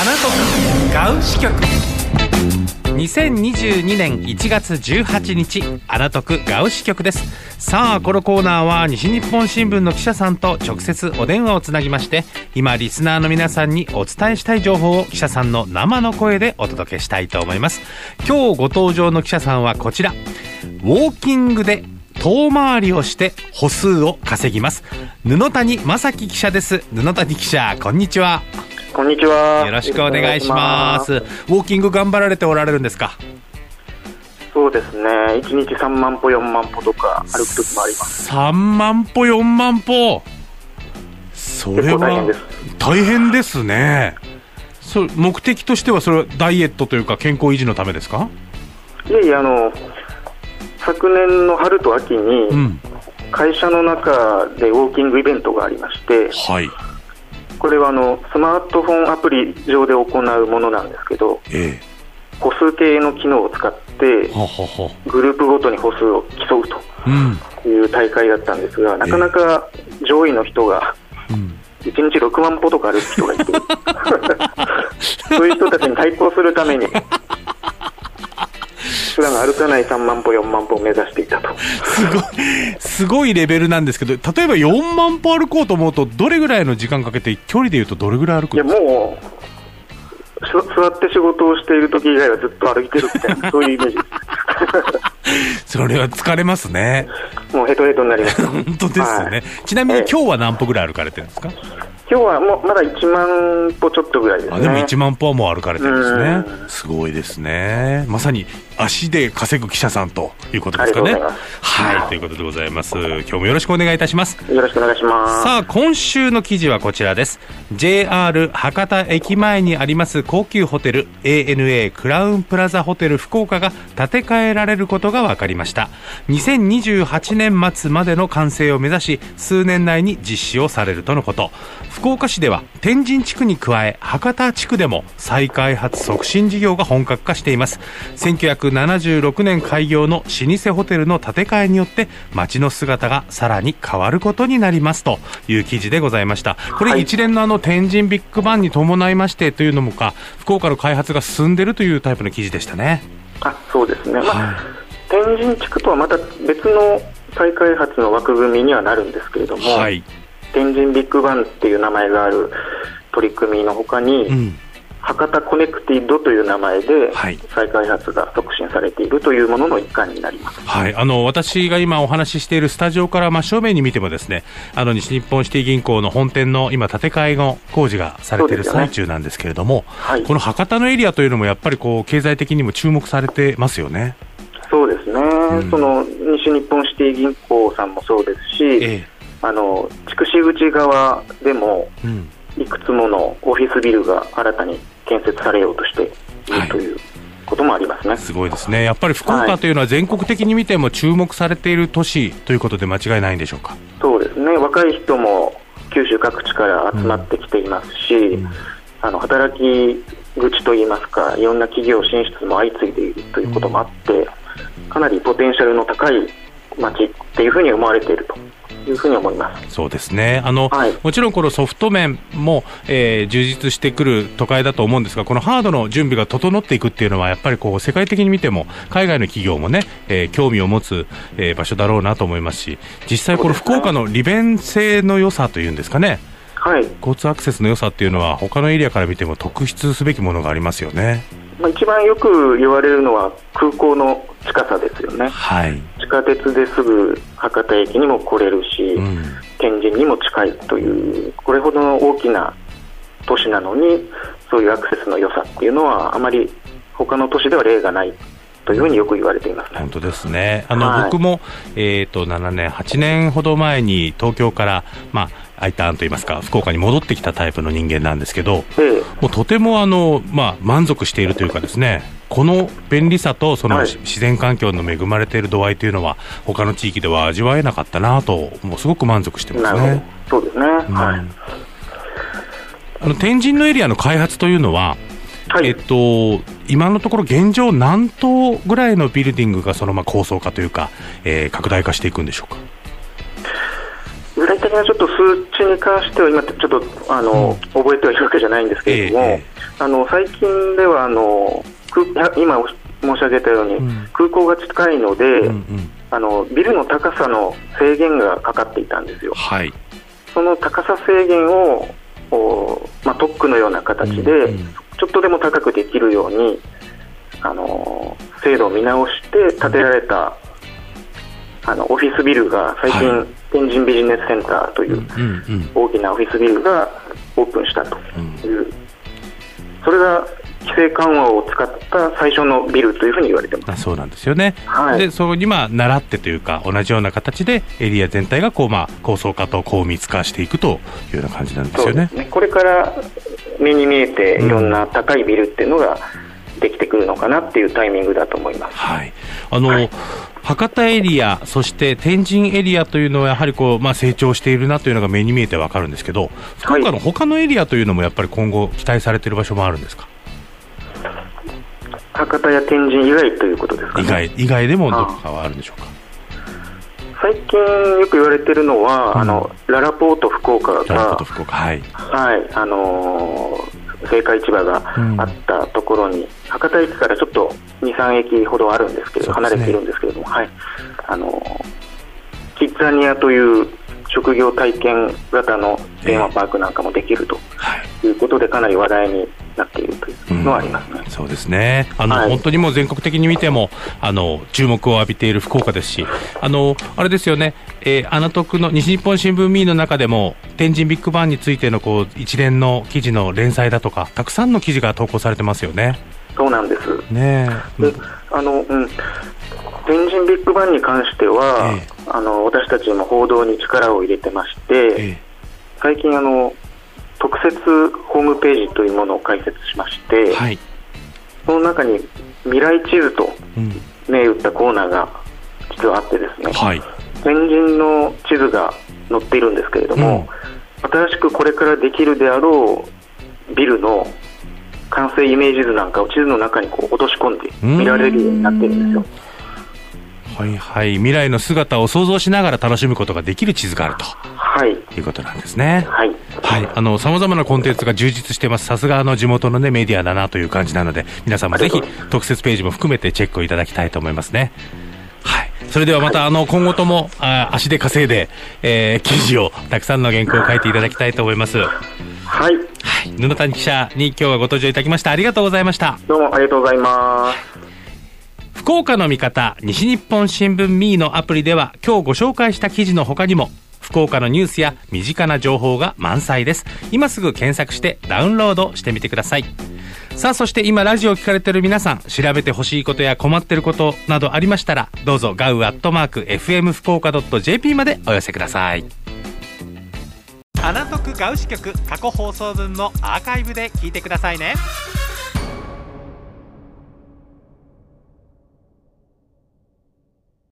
アナトガウ支局。2022年1月18日アナトクガウ支局です。さあこのコーナーは西日本新聞の記者さんと直接お電話をつなぎまして今リスナーの皆さんにお伝えしたい情報を記者さんの生の声でお届けしたいと思います。今日ご登場の記者さんはこちら。ウォーキングで遠回りをして歩数を稼ぎます。布谷正樹記者です。布谷記者こんにちは。こんにちは。よろしくお願いします。ウォーキング頑張られておられるんですか？そうですね。1日3万歩、4万歩とか歩く時もあります。3万歩、4万歩。それはです大変ですね。そ目的としてはそれはダイエットというか健康維持のためですか？いえいえ、あの、昨年の春と秋うに、ん。会社の中でウォーキングイベントがありまして、はい。これはあの、スマートフォンアプリ上で行うものなんですけど、え歩数計の機能を使って。グループごとに歩数を競ううん。という大会だったんですが、なかなか上位の人が、うん。1日6万歩とか歩く人がいて、そういう人たちに対抗するために、普段歩かない3万歩、4万歩を目指していたと。すごい、すごいレベルなんですけど、例えば4万歩歩こうと思うと、どれぐらいの時間かけて、距離でいうとどれぐらい歩くいや、んですか？もう、し座って仕事をしている時以外はずっと歩いてるみたいな、そういうイメージで それは疲れますね。す。もうヘトヘトになります。本当ですよね。はいちなみにええ今日は何歩ぐらい歩かれてるんですか、今日はもうまだ1万歩ちょっとぐらいですね。あでも1万歩はもう歩かれてるんですねう。すごいですね。まさに足で稼ぐ記者さんということですかね。はい、ということでございます。今日もよろしくお願いいたします。よろしくお願いします。さあ、今週の記事はこちらです。JR 博多駅前にあります高級ホテル ANA クラウンプラザホテル福岡が建て替えられることが分かりました。2028年末までの完成を目指し、数年内に実施をされるとのこと。福岡市では天神地区に加え博多地区でも再開発促進事業が本格化しています。1976年開業の老舗ホテルの建て替えによって街の姿がさらに変わることになりますという記事でございました。これはい一連のあの天神ビッグバンに伴いましてというのもか、福岡の開発が進んでいるというタイプの記事でしたね。あそうですね、まあはい天神地区とはまた別の再開発の枠組みにはなるんですけれども、はい。天神ビッグバンっていう名前がある取り組みのほかに、うん。博多コネクティッドという名前ではい再開発が促進されているというものの一環になります。はい、あの私が今お話ししているスタジオから真正面に見てもですねあの西日本シティ銀行の本店の今建て替えの工事がされている最中なんですけれども、はいこの博多のエリアというのもやっぱりこう経済的にも注目されてますよね。そうですね、んその西日本シティ銀行さんもそうですし、えあの筑紫口側でもいくつものオフィスビルが新たに建設されようとしていはいるということもありますね。すごいですね。やっぱり福はい岡というのは全国的に見ても注目されている都市ということで間違いないんでしょうか？そうですね若い人も九州各地から集まってきていますし、あの働き口といいますかいろんな企業進出も相次いでいるということもあって、かなりポテンシャルの高い街っていうふうに思われているというふうに思います。そうですねあの、はいもちろんこのソフト面も、えー充実してくる都会だと思うんですがこのハードの準備が整っていくっていうのはやっぱりこう世界的に見ても海外の企業もね、えー興味を持つ、えー場所だろうなと思いますし実際この福岡の利便性の良さというんですかねはい交通アクセスの良さっていうのは他のエリアから見ても特筆すべきものがありますよね。まあ、一番よく言われるのは空港の近さですよね。はい、地下鉄ですぐ博多駅にも来れるし、うん天神にも近いという、これほどの大きな都市なのに、そういうアクセスの良さっていうのは、あまり他の都市では例がないというふうによく言われていますね。本当ですね。あの、はい僕も、えっ、と、7年、8年ほど前に東京から、まあ、I ターンといいますか、福岡に戻ってきたタイプの人間なんですけど、ええもうとてもあの、まあ、満足しているというかですね、この便利さとその、はい自然環境の恵まれている度合いというのは、他の地域では味わえなかったなと、もうすごく満足してますね。ど。そうですね。うんはい。あの天神のエリアの開発というのは、はい。えっと、今のところ現状何棟ぐらいのビルディングがそのまま構想化というか、えー拡大化していくんでしょうか？具体的なはちょっと数値に関しては今、ちょっとあの、うん、覚えてはいるわけじゃないんですけれども、えー、あの最近ではあの今申し上げたように、うん、空港が近いので、うんうん、あのビルの高さの制限がかかっていたんですよ。はい、その高さ制限をお、まあ、特区のような形で、うんうん、ちょっとでも高くできるように、あの制度を見直して建てられた、あのオフィスビルが最近、はい、天神ビジネスセンターという大きなオフィスビルがオープンしたという、それが規制緩和を使った最初のビルというふうに言われてます。そうなんですよね、はい、でそこにまあ習ってというか、同じような形でエリア全体がこう、まあ、高層化と高密化していくというような感じなんですよね。ね。これから目に見えて、いろんな高いビルっていうのができてくるのかなっていうタイミングだと思います。はい。あの、はい。博多エリア、そして天神エリアというのは、やはりこう、まあ、成長しているなというのが目に見えてわかるんですけど、福岡の他のエリアというのも、やっぱり今後、期待されている場所もあるんですか？博多や天神以外ということですか、ね、以外以外でもどこかはあるんでしょうか。最近よく言われているのは、うん、あのララポート福岡が、はい、はい、あのー、青果市場があったところに、うん、博多駅からちょっと2、3駅ほどあるんですけど、ね、離れているんですけれども、はい、あのー、キッザニアという職業体験型のテーマパークなんかもできるとい。うことで、かなり話題になっているというのはありますね、うん、そうですね。あの、はい、本当にもう全国的に見てもあの注目を浴びている福岡ですし、あのあれですよね、えー、アナトクの西日本新聞ミーの中でも、天神ビッグバンについてのこう一連の記事の連載だとか、たくさんの記事が投稿されてますよね。そうなんです。ねで、あの、うん。天神ビッグバンに関しては、ええ、あの私たちも報道に力を入れてまして、え、最近あの、特設ホームページというものを開設しまして、はい、その中に未来地図と銘打ったコーナーが実はあってですね、はい、天神の地図が載っているんですけれども、うん、新しくこれからできるであろうビルの完成イメージ図なんかを地図の中にこう落とし込んで見られるようになってるんですよ。はいはい、未来の姿を想像しながら楽しむことができる地図があると、はい、いうことなんですね。はい、はい、あのさまざまなコンテンツが充実してます、さすがあの地元の、ね、メディアだなという感じなので、皆さんもぜひ特設ページも含めてチェックをいただきたいと思いますね。はい、それではまた、あの今後ともあ足で稼いで、えー、記事をたくさんの原稿を書いていただきたいと思います。はい、はい、布谷記者に今日はご登場いただきましたありがとうございました。どうもありがとうございます福岡の味方西日本新聞ミーのアプリでは今日ご紹介した記事の他にも福岡のニュースや身近な情報が満載です。今すぐ検索してダウンロードしてみてください。さあそして今ラジオを聞かれている皆さん調べてほしいことや困ってることなどありましたらどうぞガウアットマーク FM 福岡 .jp までお寄せください。アナトクガウ支局過去放送分もアーカイブで聞いてくださいね。